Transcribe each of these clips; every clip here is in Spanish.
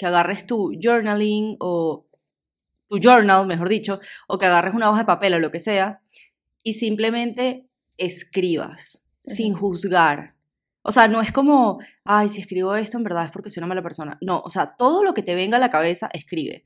que agarres tu journaling o tu journal, mejor dicho, o que agarres una hoja de papel o lo que sea, y simplemente escribas, sin juzgar. O sea, no es como, ay, si escribo esto, en verdad es porque soy una mala persona. No, o sea, todo lo que te venga a la cabeza, escribe.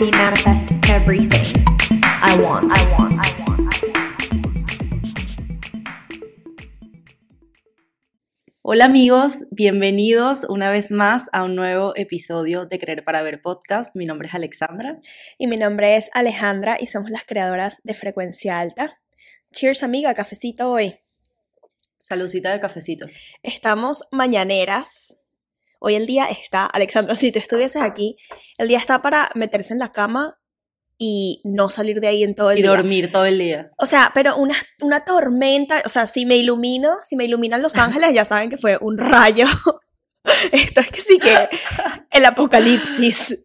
Me manifest everything I want. I want. I want. Hola amigos, bienvenidos una vez más a un nuevo episodio de Creer para Ver Podcast. Mi nombre es Alexandra. Y mi nombre es Alejandra y somos las creadoras de Frecuencia Alta. Cheers amiga, cafecito hoy. Saludcita de cafecito. Estamos mañaneras. Hoy el día está, Alexandra, si tú estuvieses aquí, el día está para meterse en la cama y no salir de ahí en todo el Y día. dormir todo el día. O sea, pero una, una tormenta, o sea, si me ilumino, si me iluminan Los Ángeles, ya saben que fue un rayo. Esto es que sí que el apocalipsis.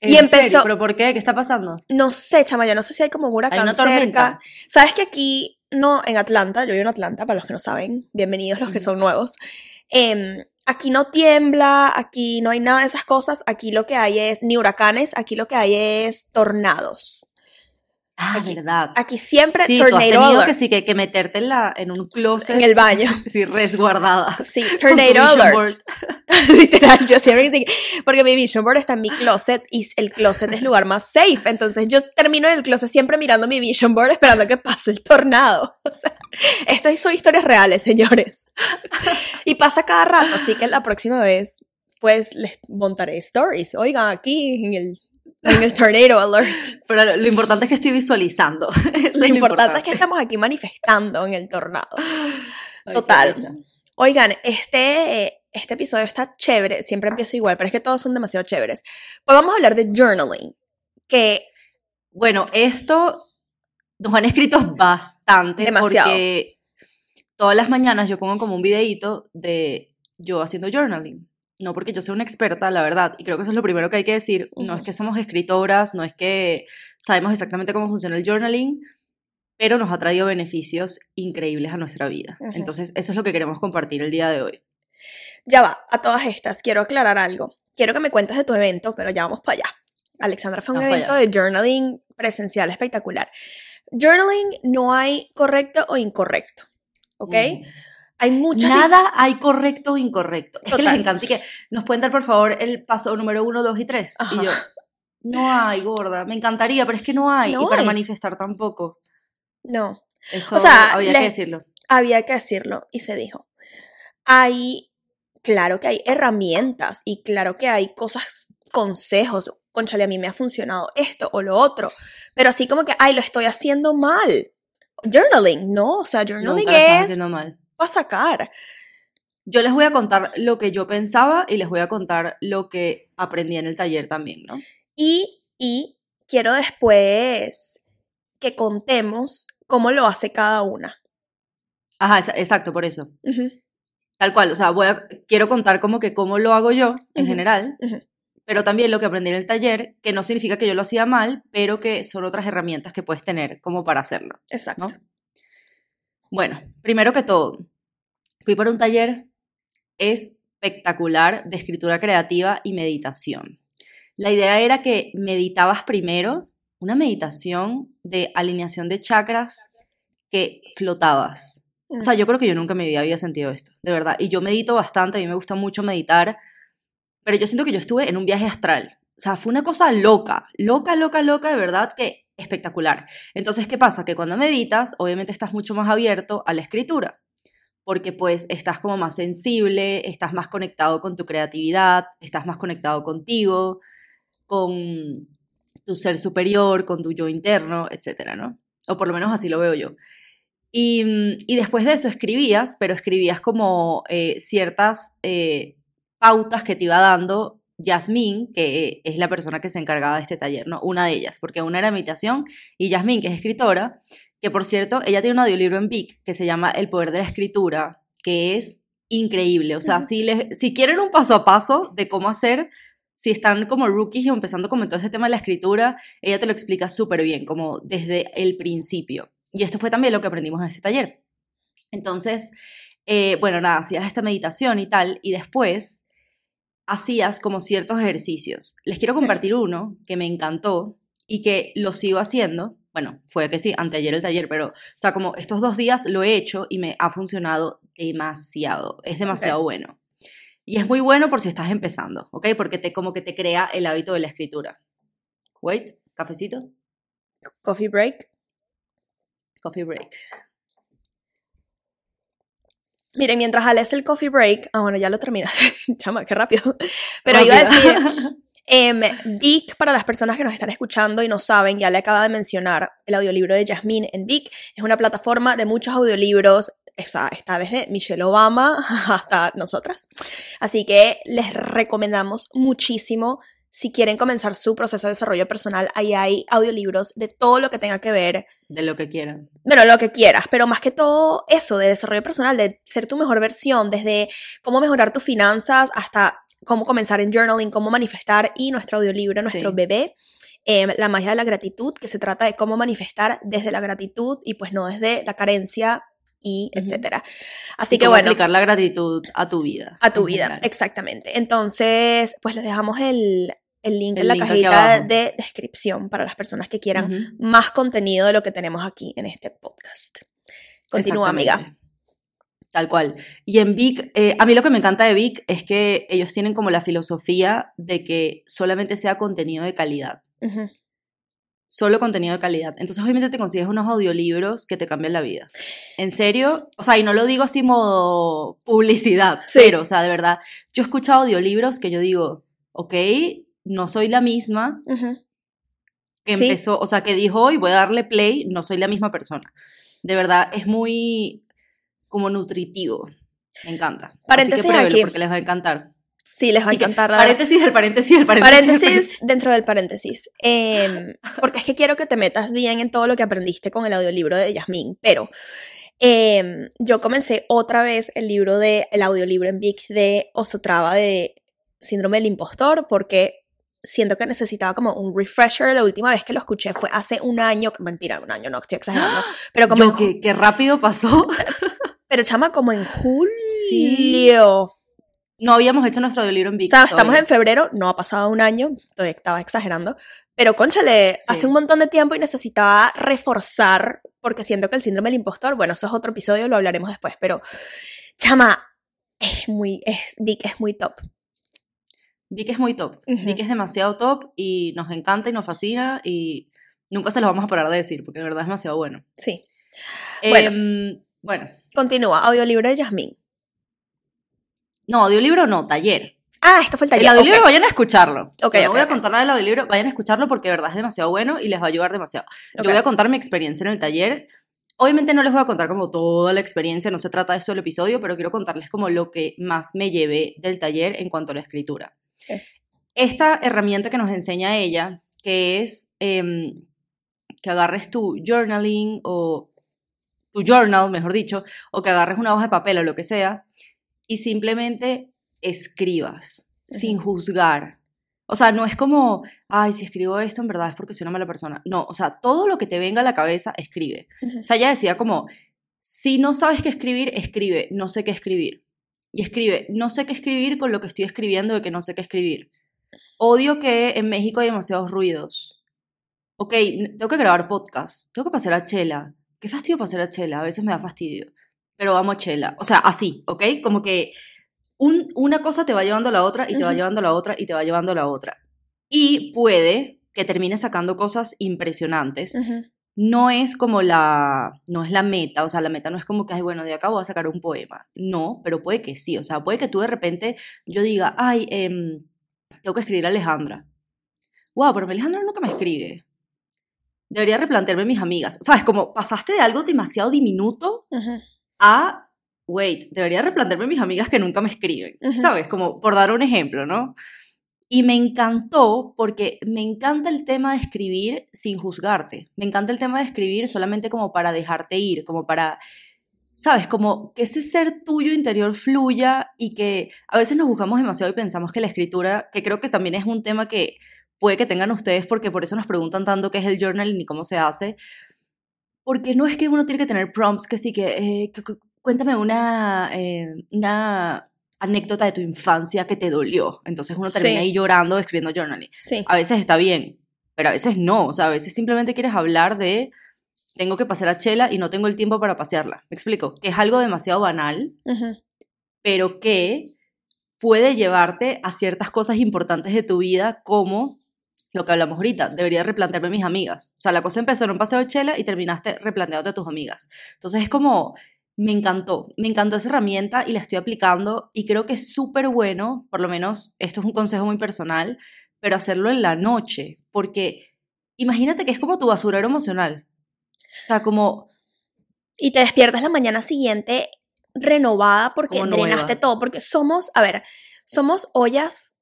¿En Y empezó- serio? ¿Pero por qué? ¿Qué está pasando? No sé, chama, yo no sé si hay como un huracán Hay una cerca. tormenta. Sabes que aquí, no, en Atlanta, yo vivo en Atlanta, para los que no saben, bienvenidos los que son nuevos. Em, aquí no tiembla, aquí no hay nada de esas cosas, aquí lo que hay es ni huracanes, aquí lo que hay es tornados. Ah, Aquí- verdad. Aquí siempre Sí, tú has tornado tenido alert que sí, que, que meterte en, la, en un closet. en el baño. Sí, resguardada. Sí, tornado alert. Literal, yo siempre porque mi vision board está en mi closet y el closet es el lugar más safe. Entonces yo termino en el closet siempre mirando mi vision board esperando que pase el tornado. O sea, esto son historias reales, señores. Pasa cada rato, así que la próxima vez, pues les montaré stories. Oigan, aquí en el, en el tornado alert. Pero lo, lo importante es que estoy visualizando. Eso es Lo importante es que estamos aquí manifestando en el tornado. Ay, total. Oigan, este, este episodio está chévere, siempre empiezo igual, pero es que todos son demasiado chéveres. Hoy vamos a hablar de journaling, que Bueno, esto nos han escrito bastante Demasiado. porque todas las mañanas yo pongo como un videíto de yo haciendo journaling. No porque yo sea una experta, la verdad, y creo que eso es lo primero que hay que decir. No es que somos escritoras, no es que sabemos exactamente cómo funciona el journaling, pero nos ha traído beneficios increíbles a nuestra vida. Entonces, eso es lo que queremos compartir el día de hoy. ya va, a todas estas quiero aclarar algo. Quiero que me cuentes de tu evento, pero ya vamos para allá. Alexandra fue un evento de journaling presencial espectacular. Journaling no hay correcto o incorrecto, ¿ok? Hay muchas... Nada hay correcto o incorrecto. Es que les Total. encanta y que nos pueden dar, por favor, el paso número uno, dos y tres. Ajá. Y yo, no hay, gorda. Me encantaría, pero es que no hay. No y para hay. manifestar tampoco. No, Esto O sea, había que decirlo. había que decirlo y se dijo. Hay, claro que hay herramientas y claro que hay cosas, consejos. Conchale, a mí me ha funcionado esto o lo otro, pero así como que, ay, lo estoy haciendo mal. Journaling, no, o sea, journaling Nunca es mal. para sacar. Yo les voy a contar lo que yo pensaba y les voy a contar lo que aprendí en el taller también, ¿no? Y, y quiero después que contemos cómo lo hace cada una. Ajá, exa- exacto, por eso. Tal cual, o sea, voy a, quiero contar como que cómo lo hago yo en general, ujú. Pero también lo que aprendí en el taller, que no significa que yo lo hacía mal, pero que son otras herramientas que puedes tener como para hacerlo. Exacto. ¿no? Bueno, primero que todo, fui por un taller espectacular de escritura creativa y meditación. La idea era que meditabas primero una meditación de alineación de chakras que flotabas. O sea, yo creo que yo nunca en mi vida había sentido esto, de verdad. Y yo medito bastante, a mí me gusta mucho meditar, pero yo siento que yo estuve en un viaje astral. O sea, fue una cosa loca, loca, loca, loca, de verdad que espectacular. Entonces, ¿qué pasa? Que cuando meditas, obviamente estás mucho más abierto a la escritura, porque pues estás como más sensible, estás más conectado con tu creatividad, estás más conectado contigo, con tu ser superior, con tu yo interno, etcétera, ¿no? O por lo menos así lo veo yo. Y, después de eso escribías, pero escribías como eh, ciertas eh, pautas que te iba dando Yasmín, que es la persona que se encargaba de este taller, ¿no? Una de ellas, porque una era meditación, y Yasmín, que es escritora, que por cierto, ella tiene un audiolibro en Vic que se llama El poder de la escritura, que es increíble. O sea, si, les, si quieren un paso a paso de cómo hacer, si están como rookies y empezando con todo ese tema de la escritura, ella te lo explica súper bien, como desde el principio. Y esto fue también lo que aprendimos en este taller. Entonces, eh, bueno, nada, hacías esta meditación y tal, y después hacías como ciertos ejercicios. Les quiero compartir uno que me encantó y que lo sigo haciendo. Bueno, fue que sí, anteayer el taller, pero, o sea, como estos dos días lo he hecho y me ha funcionado demasiado. Es demasiado bueno. Y es muy bueno por si estás empezando, ¿ok? Porque te, como que te crea el hábito de la escritura. Wait, cafecito. Coffee break. Coffee break. Miren, mientras Alex el coffee break, ah, bueno, ya lo terminas, chama, qué rápido. Pero iba a decir, eh, Vic, para las personas que nos están escuchando y no saben, ya le acaba de mencionar el audiolibro de Jasmine en Vic, es una plataforma de muchos audiolibros, esta, esta vez de Michelle Obama hasta nosotras. Así que les recomendamos muchísimo si quieren comenzar su proceso de desarrollo personal, ahí hay audiolibros de todo lo que tenga que ver. De lo que quieran. Bueno, lo que quieras, pero más que todo eso de desarrollo personal, de ser tu mejor versión, desde cómo mejorar tus finanzas hasta cómo comenzar en journaling, cómo manifestar y nuestro audiolibro, nuestro bebé. Em, la magia de la gratitud, que se trata de cómo manifestar desde la gratitud y pues no desde la carencia y etcétera. Así que bueno. aplicar la gratitud a tu vida. A tu vida, exactamente. Entonces, pues les dejamos el, el link en la cajita de descripción para las personas que quieran más contenido de lo que tenemos aquí en este podcast. Continúa, amiga. Tal cual. Y en Vic, eh, a mí lo que me encanta de Vic es que ellos tienen como la filosofía de que solamente sea contenido de calidad. Solo contenido de calidad. Entonces, obviamente te consigues unos audiolibros que te cambian la vida. En serio, o sea, y no lo digo así modo publicidad, cero, o sea, de verdad. Yo he escuchado audiolibros que yo digo, ok, no soy la misma que empezó, o sea, que dijo hoy voy a darle play, no soy la misma persona. De verdad, es muy como nutritivo. Me encanta. Paréntesis Así que porque les va a encantar. Sí, les va a encantar. paréntesis del paréntesis del paréntesis. Paréntesis, dentro del paréntesis. Em, porque es que quiero que te metas bien en todo lo que aprendiste con el audiolibro de Yasmín. Pero em, yo comencé otra vez el libro de, el audiolibro en Vic de Osotrava de Síndrome del Impostor, porque siento que necesitaba como un refresher. La última vez que lo escuché fue hace un año, mentira, un año, no, estoy exagerando. Pero como. Yo, rápido pasó. pero chama, como en julio. No habíamos hecho nuestro libro en vivo. O sea, estamos en febrero, no ha pasado un año, todavía estaba exagerando. Pero conchale, hace un montón de tiempo y necesitaba reforzar, porque siento que el síndrome del impostor, bueno, eso es otro episodio, lo hablaremos después, pero chama, es muy, es, Vic es muy top. Vic es muy top. Vic es demasiado top y nos encanta y nos fascina y nunca se lo vamos a parar de decir porque de verdad es demasiado bueno. Sí. Em, bueno. Continúa. Audiolibro de Yasmín. No, audiolibro no, taller. Ah, esto fue el taller. El audiolibro vayan a escucharlo. Ok. no voy a contar nada del audiolibro, vayan a escucharlo porque de verdad es demasiado bueno y les va a ayudar demasiado. Yo voy a contar mi experiencia en el taller. Obviamente no les voy a contar como toda la experiencia, no se trata de esto del episodio, pero quiero contarles como lo que más me llevé del taller en cuanto a la escritura. Esta herramienta que nos enseña ella, que es em, que agarres tu journaling o tu journal, mejor dicho, o que agarres una hoja de papel o lo que sea, y simplemente escribas sin juzgar. O sea, no es como, ay, si escribo esto en verdad es porque soy una mala persona. No, o sea, todo lo que te venga a la cabeza, escribe. O sea, ella decía como, si no sabes qué escribir, escribe, no sé qué escribir y escribe, no sé qué escribir con lo que estoy escribiendo de que no sé qué escribir. Odio que en México hay demasiados ruidos. Ok, tengo que grabar podcast, tengo que pasar a Chela. Qué fastidio pasar a Chela, a veces me da fastidio. Pero vamos a Chela. O sea, así, ¿ok? Como que un, una cosa te va llevando a la otra y te va llevando a la otra y te va llevando a la otra. Y puede que termine sacando cosas impresionantes, no es como la, no es la meta, o sea, la meta no es como que, ay, bueno, de acá voy a sacar un poema. No, pero puede que sí, o sea, puede que tú de repente yo diga, ay, em, tengo que escribir a Alejandra. Wow, pero Alejandra nunca me escribe. Debería replantearme mis amigas. ¿Sabes? Como pasaste de algo demasiado diminuto a, wait, debería replantearme mis amigas que nunca me escriben. ¿Sabes? Como por dar un ejemplo, ¿no? Y me encantó porque me encanta el tema de escribir sin juzgarte. Me encanta el tema de escribir solamente como para dejarte ir, como para sabes, como que ese ser tuyo interior fluya y que a veces nos buscamos demasiado y pensamos que la escritura, que creo que también es un tema que puede que tengan ustedes porque por eso nos preguntan tanto qué es el journaling y cómo se hace, porque no es que uno tiene que tener prompts que sí que, eh, cuéntame una, eh, una anécdota de tu infancia que te dolió. Entonces uno termina ahí llorando escribiendo journaling. Sí. A veces está bien, pero a veces no. O sea, a veces simplemente quieres hablar de tengo que pasear a Chela y no tengo el tiempo para pasearla. Me explico, que es algo demasiado banal, pero que puede llevarte a ciertas cosas importantes de tu vida como lo que hablamos ahorita, debería replantearme mis amigas. O sea, la cosa empezó en un paseo de chela y terminaste replanteándote a tus amigas. Entonces es como, me encantó, me encantó esa herramienta y la estoy aplicando y creo que es súper bueno, por lo menos esto es un consejo muy personal, pero hacerlo en la noche, porque imagínate que es como tu basurero emocional. O sea, como... Y te despiertas la mañana siguiente renovada porque drenaste todo, porque somos, a ver, somos ollas,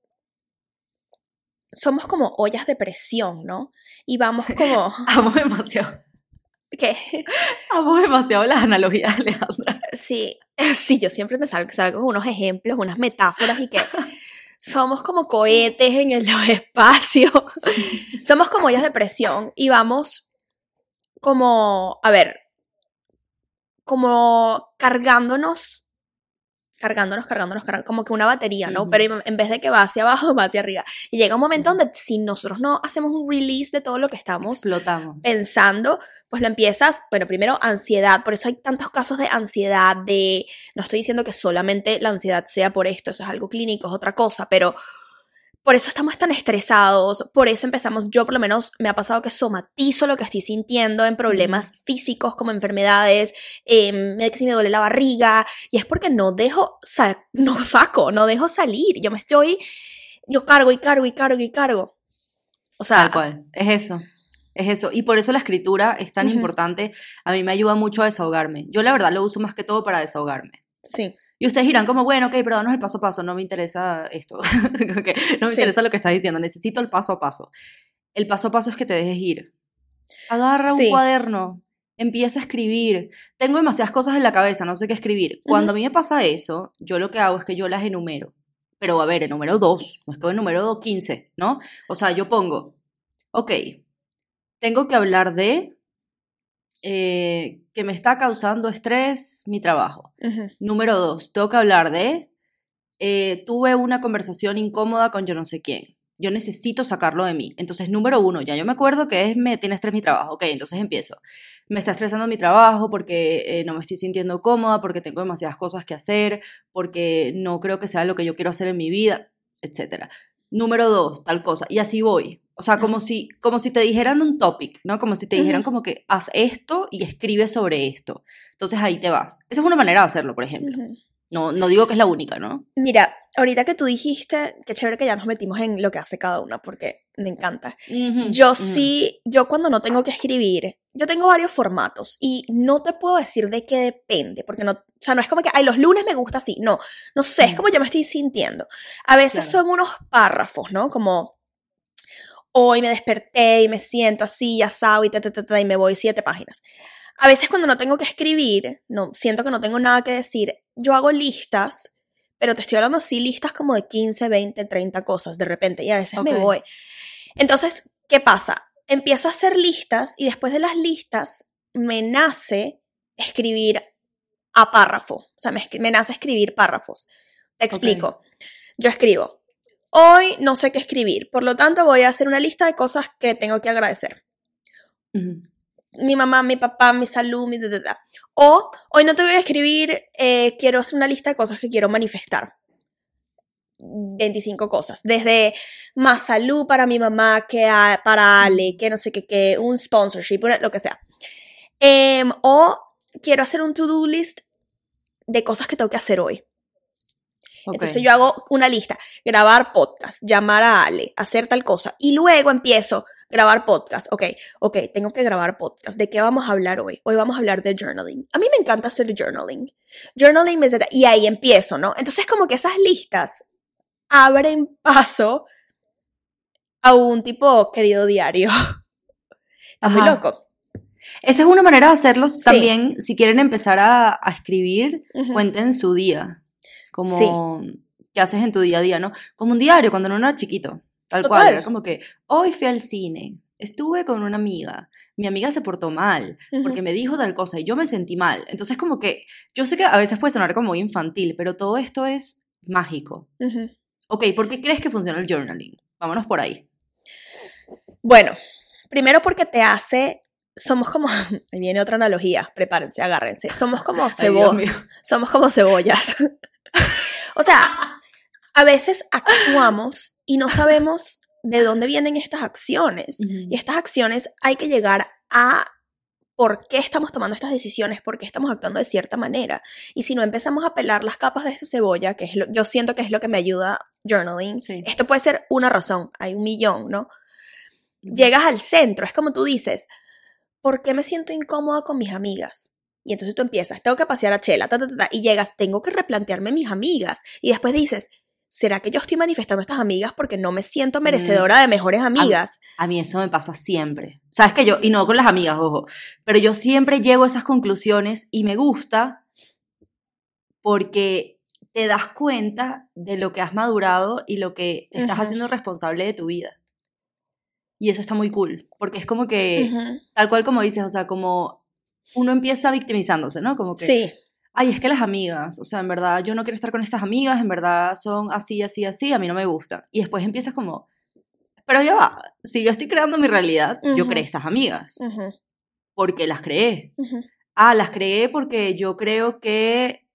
somos como ollas de presión, ¿no? Y vamos como... Amo demasiado. ¿Qué? Amo demasiado las analogías, Alejandra. Sí, sí, yo siempre me salgo, salgo con unos ejemplos, unas metáforas y que somos como cohetes en el espacio. somos como ollas de presión y vamos como, a ver, como cargándonos, cargándonos, cargándonos, cargándonos, como que una batería, ¿no? Pero en vez de que va hacia abajo, va hacia arriba. Y llega un momento donde si nosotros no hacemos un release de todo lo que estamos Explotamos. pensando, pues lo empiezas, bueno, primero ansiedad, por eso hay tantos casos de ansiedad, de, no estoy diciendo que solamente la ansiedad sea por esto, eso es algo clínico, es otra cosa, pero por eso estamos tan estresados, por eso empezamos, yo por lo menos me ha pasado que somatizo lo que estoy sintiendo en problemas físicos como enfermedades, eh, que si me duele la barriga, y es porque no dejo, no saco, no dejo salir, yo me estoy, yo cargo y cargo y cargo y cargo. O sea, Tal cual, es eso. Es eso. Y por eso la escritura es tan importante. A mí me ayuda mucho a desahogarme. Yo la verdad lo uso más que todo para desahogarme. Sí. Y ustedes dirán como, bueno, ok, pero danos el paso a paso, no me interesa esto, no me interesa lo que estás diciendo, necesito el paso a paso. El paso a paso es que te dejes ir. Agarra un cuaderno, empieza a escribir. Tengo demasiadas cosas en la cabeza, no sé qué escribir. Cuando a mí me pasa eso, yo lo que hago es que yo las enumero. Pero a ver, número dos, no es que número 15, ¿no? O sea, yo pongo, ok, tengo que hablar de eh, que me está causando estrés mi trabajo. Número dos, tengo que hablar de, eh, tuve una conversación incómoda con yo no sé quién. Yo necesito sacarlo de mí. Entonces, número uno, ya yo me acuerdo que es, me tiene estrés mi trabajo. Ok, entonces empiezo. Me está estresando mi trabajo porque eh, no me estoy sintiendo cómoda, porque tengo demasiadas cosas que hacer, porque no creo que sea lo que yo quiero hacer en mi vida, etc. Número dos, tal cosa. Y así voy. O sea, como si, como si te dijeran un topic, ¿no? Como si te dijeran como que haz esto y escribe sobre esto. Entonces ahí te vas. Esa es una manera de hacerlo, por ejemplo. No, no digo que es la única, ¿no? Mira, ahorita que tú dijiste, qué chévere que ya nos metimos en lo que hace cada uno, porque me encanta. yo sí, yo cuando no tengo que escribir, yo tengo varios formatos y no te puedo decir de qué depende, porque no, o sea, no es como que, ay, los lunes me gusta así, no, no sé, es como yo me estoy sintiendo. A veces son unos párrafos, ¿no? Como, hoy me desperté y me siento así, asado y, ta, y me voy siete páginas. A veces cuando no tengo que escribir, no, siento que no tengo nada que decir, yo hago listas, pero te estoy hablando así, listas como de 15, 20, 30 cosas de repente, y a veces me voy. Entonces, ¿qué pasa? Empiezo a hacer listas y después de las listas me nace escribir a párrafo, o sea, me, nace escribir párrafos. Te explico. Yo escribo, Hoy no sé qué escribir, por lo tanto voy a hacer una lista de cosas que tengo que agradecer. Mi mamá, mi papá, mi salud, mi... O hoy no te voy a escribir, eh, quiero hacer una lista de cosas que quiero manifestar. 25 cosas, desde más salud para mi mamá, que para Ale, que no sé qué, que un sponsorship, lo que sea. Em, o quiero hacer un to-do list de cosas que tengo que hacer hoy. Entonces yo hago una lista, grabar podcast, llamar a Ale, hacer tal cosa y luego empiezo grabar podcast. Ok, ok, tengo que grabar podcast. ¿De qué vamos a hablar hoy? Hoy vamos a hablar de journaling. A mí me encanta hacer journaling. Journaling me y ahí empiezo, ¿no? Entonces como que esas listas abren paso a un tipo querido diario. Muy loco. Esa es una manera de hacerlo también. Si quieren empezar a, escribir, cuenten su día. Como, ¿qué haces en tu día a día, no? Como un diario cuando no era chiquito. Tal cual. Era como que, hoy fui al cine, estuve con una amiga, mi amiga se portó mal porque me dijo tal cosa y yo me sentí mal. Entonces, como que yo sé que a veces puede sonar como infantil, pero todo esto es mágico. Ok, ¿por qué crees que funciona el journaling? Vámonos por ahí. Bueno, primero porque te hace somos como, ahí viene otra analogía, prepárense, agárrense, somos como cebollas, somos como cebollas. o sea, a veces actuamos y no sabemos de dónde vienen estas acciones. Y estas acciones hay que llegar a por qué estamos tomando estas decisiones, por qué estamos actuando de cierta manera. Y si no empezamos a pelar las capas de esta cebolla, que es lo, yo siento que es lo que me ayuda journaling, esto puede ser una razón, hay un millón, ¿no? Llegas al centro, es como tú dices, ¿por qué me siento incómoda con mis amigas? Y entonces tú empiezas, tengo que pasear a Chela, y llegas, tengo que replantearme mis amigas. Y después dices, ¿será que yo estoy manifestando a estas amigas porque no me siento mm. merecedora de mejores amigas? A mí, eso me pasa siempre. Sabes que yo, y no con las amigas, ojo, pero yo siempre llego a esas conclusiones y me gusta porque te das cuenta de lo que has madurado y lo que te estás haciendo responsable de tu vida. Y eso está muy cool, porque es como que, tal cual como dices, o sea, como uno empieza victimizándose, ¿no? Como que, sí. ay, es que las amigas, o sea, en verdad yo no quiero estar con estas amigas, en verdad son así, así, así, a mí no me gusta. Y después empiezas como, pero ya va, si yo estoy creando mi realidad, yo creé estas amigas. Porque las creé. Ah, las creé porque yo creo que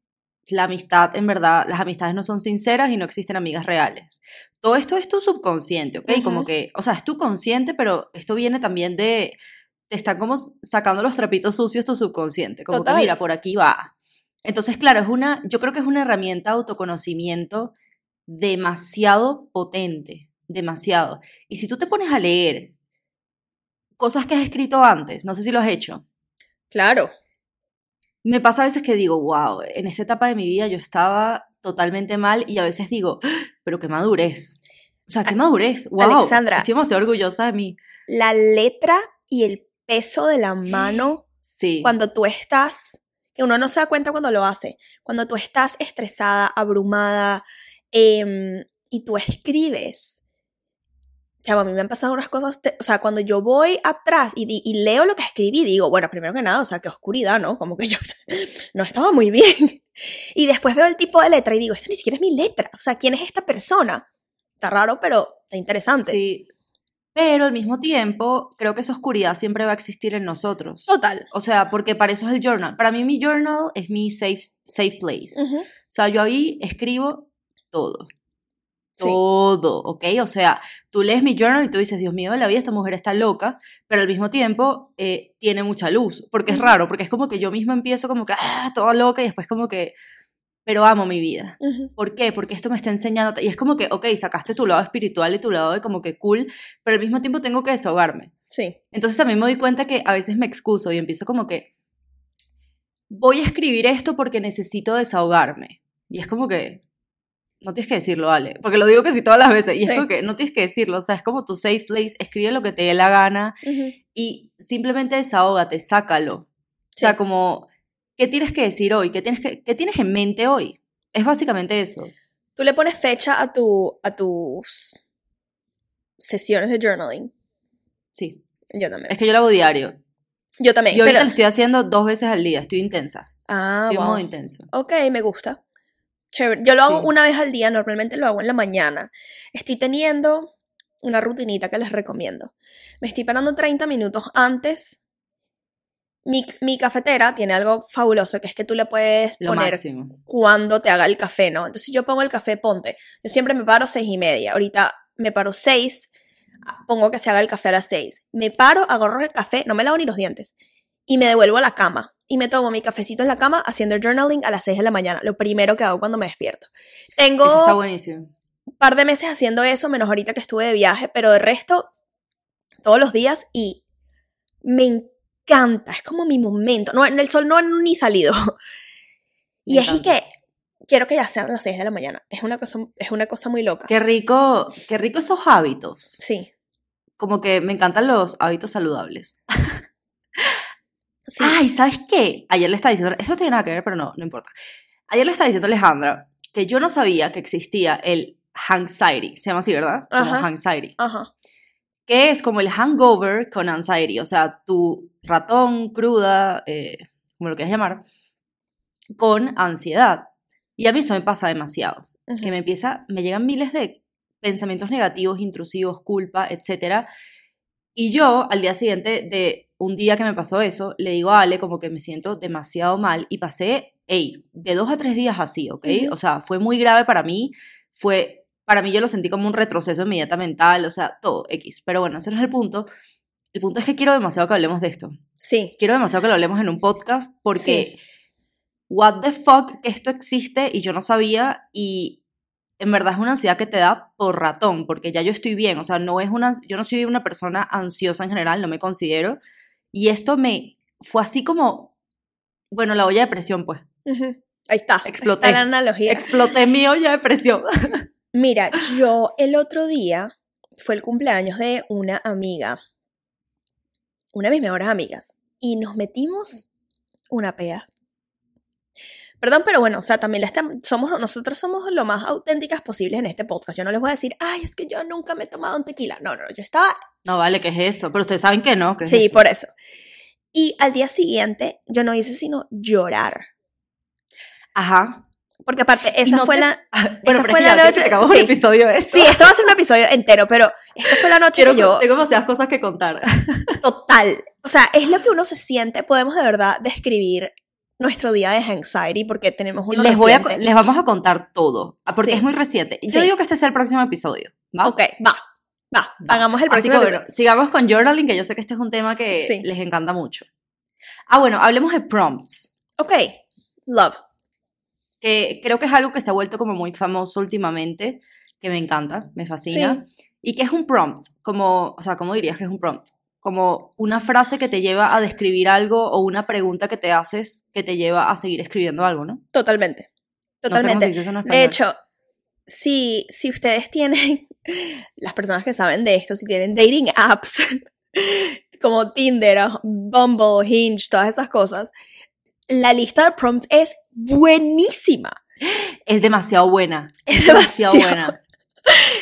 la amistad, en verdad, las amistades no son sinceras y no existen amigas reales todo esto es tu subconsciente, ¿ok? Como que, o sea, es tu consciente, pero esto viene también de, te están como sacando los trapitos sucios tu subconsciente, como que mira, por aquí va. Entonces, claro, es una, yo creo que es una herramienta de autoconocimiento demasiado potente, demasiado. Y si tú te pones a leer cosas que has escrito antes, no sé si lo has hecho. Claro. Me pasa a veces que digo, wow, en esa etapa de mi vida yo estaba totalmente mal y a veces digo, ¡Ah! pero qué madurez. O sea, qué madurez. Wow. Alexandra. Estoy demasiado orgullosa de mí. La letra y el peso de la mano. Sí. Cuando tú estás, que uno no se da cuenta cuando lo hace, cuando tú estás estresada, abrumada, em, y tú escribes. Chavo, a mí me han pasado unas cosas, o sea, cuando yo voy atrás y, y, leo lo que escribí, digo, bueno, primero que nada, o sea, qué oscuridad, ¿no? Como que yo no estaba muy bien. Y después veo el tipo de letra y digo, esto ni siquiera es mi letra. O sea, ¿quién es esta persona? Está raro, pero está interesante. Sí. Pero al mismo tiempo, creo que esa oscuridad siempre va a existir en nosotros. Total. O sea, porque para eso es el journal. Para mí mi journal es mi safe, safe place. O sea, yo ahí escribo todo todo, ¿ok? O sea, tú lees mi journal y tú dices, Dios mío, la vida, esta mujer está loca, pero al mismo tiempo eh, tiene mucha luz, porque es raro, porque es como que yo misma empiezo como que, ah, toda loca, y después como que, pero amo mi vida. ¿Por qué? Porque esto me está enseñando, y es como que, ok, sacaste tu lado espiritual y tu lado de como que cool, pero al mismo tiempo tengo que desahogarme. Sí. Entonces también me doy cuenta que a veces me excuso y empiezo como que, voy a escribir esto porque necesito desahogarme. Y es como que, no tienes que decirlo, Ale, porque lo digo que sí todas las veces, y es como que no tienes que decirlo, o sea, es como tu safe place, escribe lo que te dé la gana y simplemente desahógate, sácalo. O sea, como, ¿qué tienes que decir hoy? ¿Qué tienes, que, tienes en mente hoy? Es básicamente eso. Tú le pones fecha a, tu, a tus sesiones de journaling. Sí. Yo también. Es que yo lo hago diario. Yo también. Yo ahorita lo estoy haciendo dos veces al día, estoy intensa. Ah, estoy modo intenso. Ok, me gusta. Yo lo hago una vez al día, normalmente lo hago en la mañana. Estoy teniendo una rutinita que les recomiendo. Me estoy parando 30 minutos antes. Mi, mi cafetera tiene algo fabuloso, que es que tú le puedes poner cuando te haga el café, ¿no? Entonces yo pongo el café, ponte. Yo siempre me paro seis y media. Ahorita me paro seis, pongo que se haga el café a las seis. Me paro, agarro el café, no me lavo ni los dientes. Y me devuelvo a la cama y me tomo mi cafecito en la cama haciendo journaling a las 6 de la mañana, lo primero que hago cuando me despierto. Tengo eso está buenísimo. un par de meses haciendo eso, menos ahorita que estuve de viaje, pero de resto, todos los días y me encanta, es como mi momento. No, el sol no ha ni salido. y es que quiero que ya sean las 6 de la mañana. Es una cosa, es una cosa muy loca. Qué rico, qué rico esos hábitos. Sí. Como que me encantan los hábitos saludables. Sí. Ay, ¿sabes qué? Ayer le estaba diciendo, eso no tiene nada que ver, pero no, no importa. Ayer le estaba diciendo a Alejandra que yo no sabía que existía el anxiety, se llama así, ¿verdad? Como Ajá. anxiety. Ajá. Que es como el hangover con anxiety, o sea, tu ratón, cruda, eh, como lo quieras llamar, con ansiedad. Y a mí eso me pasa demasiado. Que me empieza, me llegan miles de pensamientos negativos, intrusivos, culpa, etc. Y yo, al día siguiente de un día que me pasó eso, le digo a Ale como que me siento demasiado mal y pasé, hey, de dos a tres días así, ¿ok? O sea, fue muy grave para mí, fue, para mí yo lo sentí como un retroceso dieta mental, o sea, todo, X. Pero bueno, ese no es el punto. El punto es que quiero demasiado que hablemos de esto. Sí. Quiero demasiado que lo hablemos en un podcast porque what the fuck que esto existe y yo no sabía y en verdad es una ansiedad que te da por ratón, porque ya yo estoy bien, o sea, no es una yo no soy una persona ansiosa en general, no me considero y esto me fue así como bueno, la olla de presión pues. Ujú. Ahí está. Exploté. Está la analogía. Exploté mi olla de presión. Mira, yo el otro día fue el cumpleaños de una amiga, una de mis mejores amigas, y nos metimos una pea. Perdón, pero bueno, o sea, también la somos, nosotros somos lo más auténticas posibles en este podcast. Yo no les voy a decir, ay, es que yo nunca me he tomado un tequila. No, no, yo estaba No vale, ¿qué es eso? Pero ustedes saben que no, es Sí, eso? por eso. Y al día siguiente yo no hice sino llorar. Ajá. Porque aparte, esa no fue te- la... Bueno, esa fue que la noche- que acabamos sí. el episodio de esto. Sí, esto va a ser un episodio entero, pero esta fue la noche Quiero, que yo... tengo demasiadas cosas que contar. Total. O sea, es lo que uno se siente. Podemos de verdad describir nuestro día de anxiety porque tenemos uno les, voy a, les vamos a contar todo, ah, porque Sí. es muy reciente. Yo Sí. digo que este sea el próximo episodio. ¿va? Ok, va. Va. Va. Hagamos el Así próximo que episodio. bueno, sigamos con journaling, que yo sé que este es un tema que les encanta mucho. Ah, bueno, hablemos de prompts, Ok. Love. Que creo que es algo que se ha vuelto como muy famoso últimamente, que me encanta, me fascina. Y que es un prompt, como, o sea, ¿cómo dirías que es un prompt? Como una frase que te lleva a describir algo o una pregunta que te haces que te lleva a seguir escribiendo algo, ¿no? Totalmente. No sé cómo se Totalmente. dice en De hecho, si, si ustedes tienen, las personas que saben de esto, si tienen dating apps como Tinder, Bumble, Hinge, todas esas cosas, la lista de prompts es buenísima. es demasiado buena. Es demasiado demasiado- buena.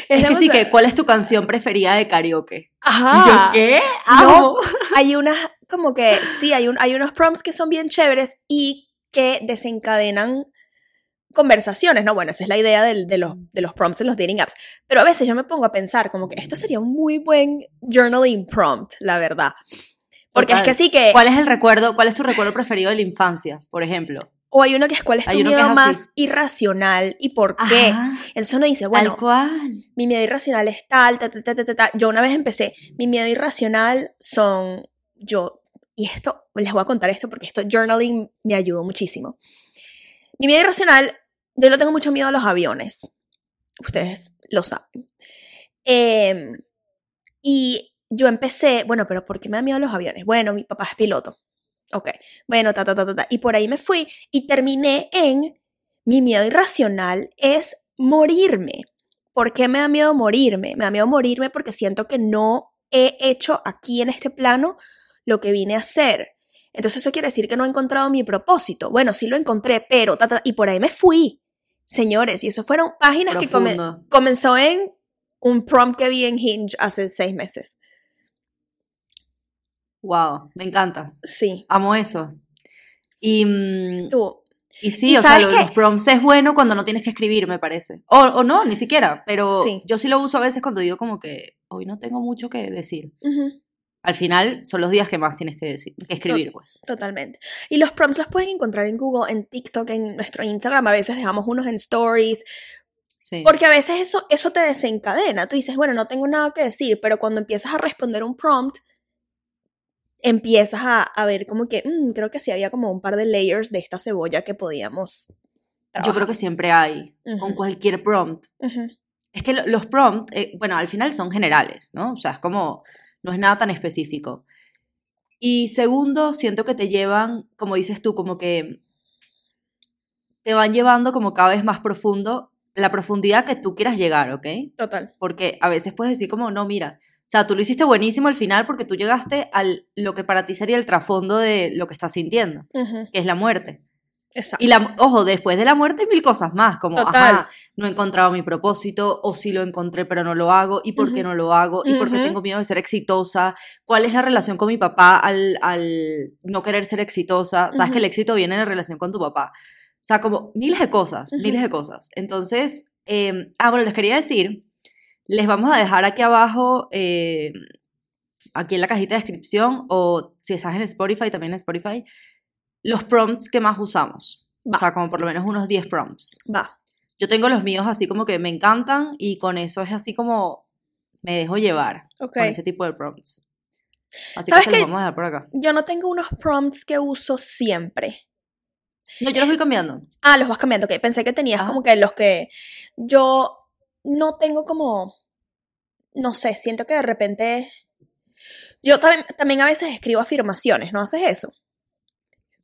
Es, que sí, que ¿cuál es tu canción preferida de karaoke? Ajá. ¿Y yo qué? No. Hay unas, como que, sí, hay, un, hay unos prompts que son bien chéveres y que desencadenan conversaciones, ¿no? Bueno, esa es la idea del- de, los, de los prompts en los dating apps. Pero a veces yo me pongo a pensar como que esto sería un muy buen journaling prompt, la verdad. Porque Total. es que sí que... ¿Cuál es el recuerdo, cuál es tu recuerdo preferido de la infancia, por ejemplo? O hay uno que es cuál es tu miedo es más irracional y por qué. Ajá, Eso no dice, bueno, tal cual. mi miedo irracional es tal, ta, ta, ta, ta, ta, ta. Yo una vez empecé, mi miedo irracional son yo, y esto, les voy a contar esto porque esto journaling me ayudó muchísimo. Mi miedo irracional, yo no tengo mucho miedo a los aviones. Ustedes lo saben. Em, y yo empecé, bueno, pero ¿por qué me da miedo los aviones? Bueno, mi papá es piloto. Ok, bueno, ta, ta, ta, ta, ta. Y por ahí me fui y terminé en mi miedo irracional es morirme. ¿Por qué me da miedo morirme? Me da miedo morirme porque siento que no he hecho aquí en este plano lo que vine a hacer. Entonces eso quiere decir que no he encontrado mi propósito. Bueno, sí lo encontré, pero... ta, ta, y por ahí me fui. Señores, y eso fueron páginas que come- comenzó en un prompt que vi en Hinge hace seis meses. Wow, me encanta. Sí. Amo eso. Y, mm, y sí, ¿Y o sea, lo de los prompts es bueno cuando no tienes que escribir, me parece. O, o no, ni siquiera. Pero Sí. yo sí lo uso a veces cuando digo como que hoy no tengo mucho que decir. Al final son los días que más tienes que, decir, que escribir, pues. Totalmente. Y los prompts los pueden encontrar en Google, en TikTok, en nuestro Instagram. A veces dejamos unos en stories. Sí. Porque a veces eso, eso te desencadena. Tú dices, bueno, no tengo nada que decir, pero cuando empiezas a responder un prompt, empiezas a, a ver como que, "Mm, creo que sí había como un par de layers de esta cebolla que podíamos. Yo creo que siempre hay, Ujú. con cualquier prompt. Ujú. Es que lo- los prompts, eh, bueno, al final son generales, ¿no? O sea, es como, no es nada tan específico. Y segundo, siento que te llevan, como dices tú, como que te van llevando como cada vez más profundo, la profundidad que tú quieras llegar, ¿ok? Total. Porque a veces puedes decir como, no, mira, O sea, tú lo hiciste buenísimo al final porque tú llegaste a lo que para ti sería el trasfondo de lo que estás sintiendo, que es la muerte. Exacto. Y la, ojo, después de la muerte mil cosas más, como, ajá, no he encontrado mi propósito, o sí lo encontré pero no lo hago, y por qué no lo hago, y por qué tengo miedo de ser exitosa, cuál es la relación con mi papá al, al no querer ser exitosa, sabes que el éxito viene en relación con tu papá. O sea, como miles de cosas, miles de cosas. Entonces, eh, ah, bueno, les quería decir, les vamos a dejar aquí abajo, eh, aquí en la cajita de descripción, o si estás en Spotify, también en Spotify, los prompts que más usamos. O sea, como por lo menos unos 10 prompts. Va. Yo tengo los míos así como que me encantan y con eso es así como me dejo llevar con ese tipo de prompts. Así que se los vamos a dejar por acá. Yo no tengo unos prompts que uso siempre. No, yo los voy cambiando. Ah, los vas cambiando, ok. Pensé que tenías como que los que. Yo no tengo como. No sé, siento que de repente. Yo también, también a veces escribo afirmaciones, ¿no haces eso?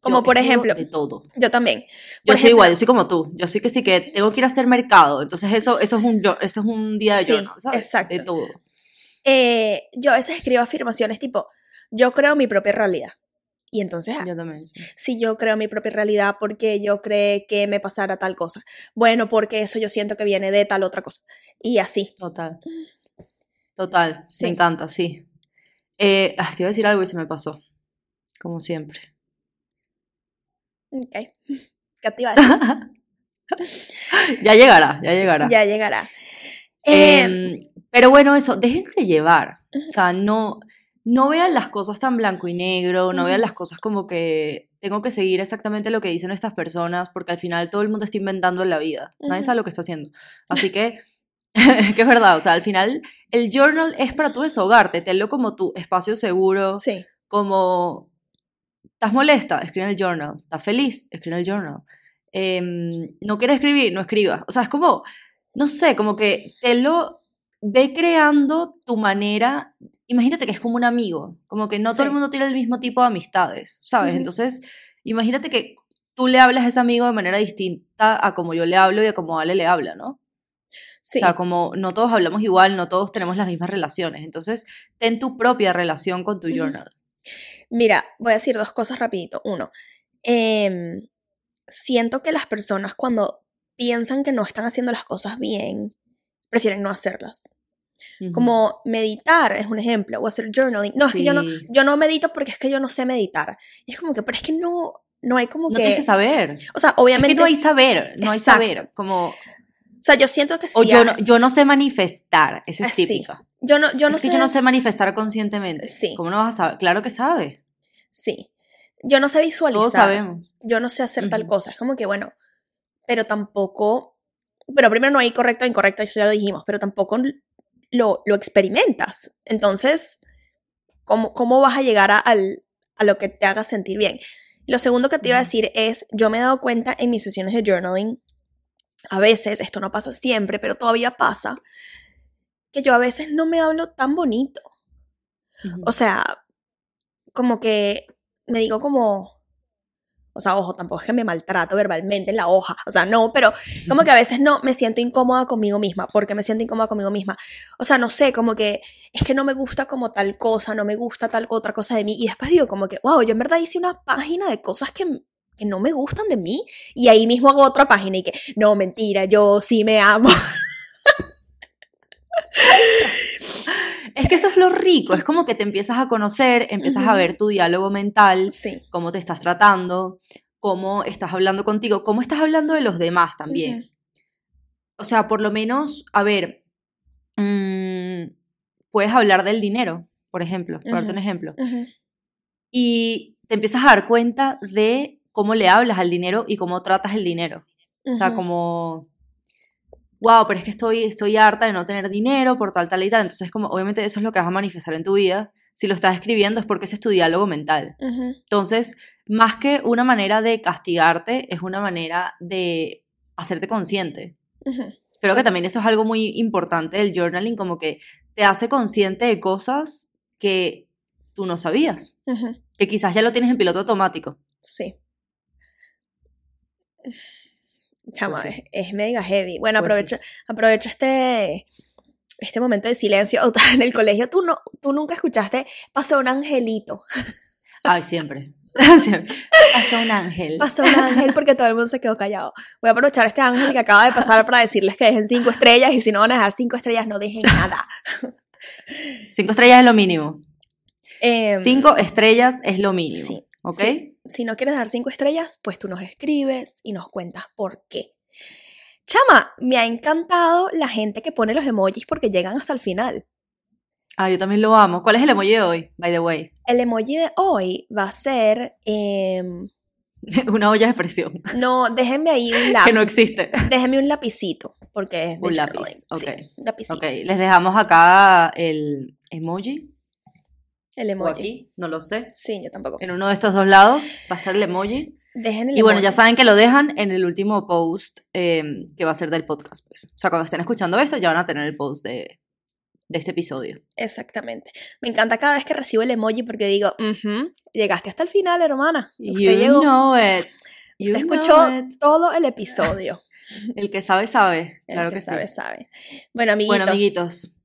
Como por ejemplo. De todo. Yo también. yo soy igual, yo soy como tú. Yo sí que sí que tengo que ir a hacer mercado. Entonces eso, eso, es, un, eso es un día de yo, ¿sabes? Exacto. De todo. Eh, yo a veces escribo afirmaciones tipo, yo creo mi propia realidad. Y entonces, yo también, si yo creo mi propia realidad porque yo creo que me pasara tal cosa. Bueno, porque eso yo siento que viene de tal otra cosa. Y así. Total. Total. Me encanta, sí. Eh, te iba a decir algo y se me pasó. Como siempre. Ok. ¿Qué ya llegará, ya llegará. Ya llegará. Em, pero bueno, eso, déjense llevar. O sea, no, no vean las cosas tan blanco y negro, no vean las cosas como que tengo que seguir exactamente lo que dicen estas personas, porque al final todo el mundo está inventando en la vida. Nadie sabe lo que está haciendo. Así que, que es verdad, o sea, al final el journal es para tú desahogarte, tenlo como tu espacio seguro, sí. como ¿Estás molesta? Escribe en el journal. ¿Estás feliz? Escribe en el journal. Em, ¿No quieres escribir? No escribas. O sea, es como, no sé, como que te lo ve creando tu manera. Imagínate que es como un amigo, como que no todo el mundo tiene el mismo tipo de amistades, ¿sabes? Entonces, imagínate que tú le hablas a ese amigo de manera distinta a como yo le hablo y a como Ale le habla, ¿no? Sí. O sea, como no todos hablamos igual, no todos tenemos las mismas relaciones. Entonces, ten tu propia relación con tu journal. Mira, voy a decir dos cosas rapidito. Uno, em, siento que las personas cuando piensan que no están haciendo las cosas bien, prefieren no hacerlas. Como meditar es un ejemplo, o hacer journaling. No, es que yo no, yo no medito porque es que yo no sé meditar. Y es como que, pero es que no, no hay como no que... No tienes que saber. O sea, obviamente... Es que no hay saber, no hay saber. Como... O sea, yo siento que sí. O yo, no, yo no sé manifestar, esa es típica. Yo no, yo no es que yo no sé manifestar conscientemente. Sí. ¿Cómo no vas a saber? Claro que sabes. Sí. Yo no sé visualizar. Todos sabemos. Yo no sé hacer tal cosa. Es como que, bueno, pero tampoco. Pero primero no hay correcto o incorrecto, eso ya lo dijimos, pero tampoco lo, lo experimentas. Entonces, ¿cómo, ¿cómo vas a llegar a, al, a lo que te haga sentir bien? Lo segundo que te iba a decir es, yo me he dado cuenta en mis sesiones de journaling, a veces, esto no pasa siempre, pero todavía pasa, que yo a veces no me hablo tan bonito. O sea, como que me digo como, o sea, ojo, tampoco es que me maltrato verbalmente en la hoja, o sea, no, pero como que a veces no me siento incómoda conmigo misma, porque me siento incómoda conmigo misma. O sea, no sé, como que es que no me gusta como tal cosa, no me gusta tal otra cosa de mí, y después digo como que, wow, yo en verdad hice una página de cosas que, que no me gustan de mí, y ahí mismo hago otra página y que, no, mentira, yo sí me amo. Es que eso es lo rico, es como que te empiezas a conocer, empiezas a ver tu diálogo mental, cómo te estás tratando, cómo estás hablando contigo, cómo estás hablando de los demás también. O sea, por lo menos, a ver, mm, puedes hablar del dinero, por ejemplo, por darte un ejemplo. Y te empiezas a dar cuenta de cómo le hablas al dinero y cómo tratas el dinero. O sea, como wow, pero es que estoy, estoy harta de no tener dinero por tal, tal y tal. Entonces, como, obviamente eso es lo que vas a manifestar en tu vida. Si lo estás escribiendo es porque ese es tu diálogo mental. Entonces, más que una manera de castigarte, es una manera de hacerte consciente. Creo que también eso es algo muy importante del journaling, como que te hace consciente de cosas que tú no sabías, que quizás ya lo tienes en piloto automático. Sí. Chama, pues es, mega heavy. Bueno, pues aprovecho, aprovecho este, este momento de silencio en el colegio, tú, no, tú nunca escuchaste, pasó un angelito. Ay, siempre. siempre. Pasó un ángel. Pasó un ángel porque todo el mundo se quedó callado. Voy a aprovechar este ángel que acaba de pasar para decirles que dejen cinco estrellas y si no van a dejar cinco estrellas, no dejen nada. Cinco estrellas es lo mínimo. Em, Cinco estrellas es lo mínimo. Sí. ¿Ok? sí. Si no quieres dar cinco estrellas, pues tú nos escribes y nos cuentas por qué. Chama, me ha encantado la gente que pone los emojis porque llegan hasta el final. Ah, yo también lo amo. ¿Cuál es el emoji de hoy, by the way? El emoji de hoy va a ser. em, Una olla de expresión. no, déjenme ahí un que lápiz. no existe. Déjenme un lapicito. Porque es de Un lápiz, Sí, ok. un lapicito. Ok, les dejamos acá el emoji. El O emoji. aquí, no lo sé. Sí, yo tampoco. En uno de estos dos lados va a estar el emoji. Dejen el Y bueno, ya saben que lo dejan en el último post eh, que va a ser del podcast. Pues. O sea, cuando estén escuchando esto, ya van a tener el post de, de este episodio. Exactamente. Me encanta cada vez que recibo el emoji porque digo, "Ujú, llegaste hasta el final, hermana. Usted You llegó. know it. You Usted know escuchó it. todo el episodio. El que sabe, sabe. El Claro que que, sabe, sí. sabe. Bueno, amiguitos, Bueno, amiguitos,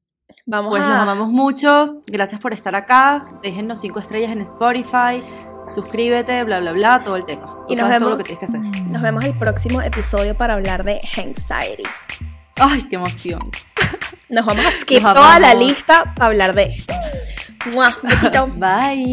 vamos pues a... los amamos mucho. Gracias por estar acá. Déjennos cinco estrellas en Spotify. Suscríbete, bla, bla, bla, todo el tema. Y nos sabes todo lo vemos- que tienes que hacer. Nos vemos el próximo episodio para hablar de anxiety. Ay, qué emoción. Nos vamos a skip toda la lista para hablar de esto. ¡Mua! Besito. Bye.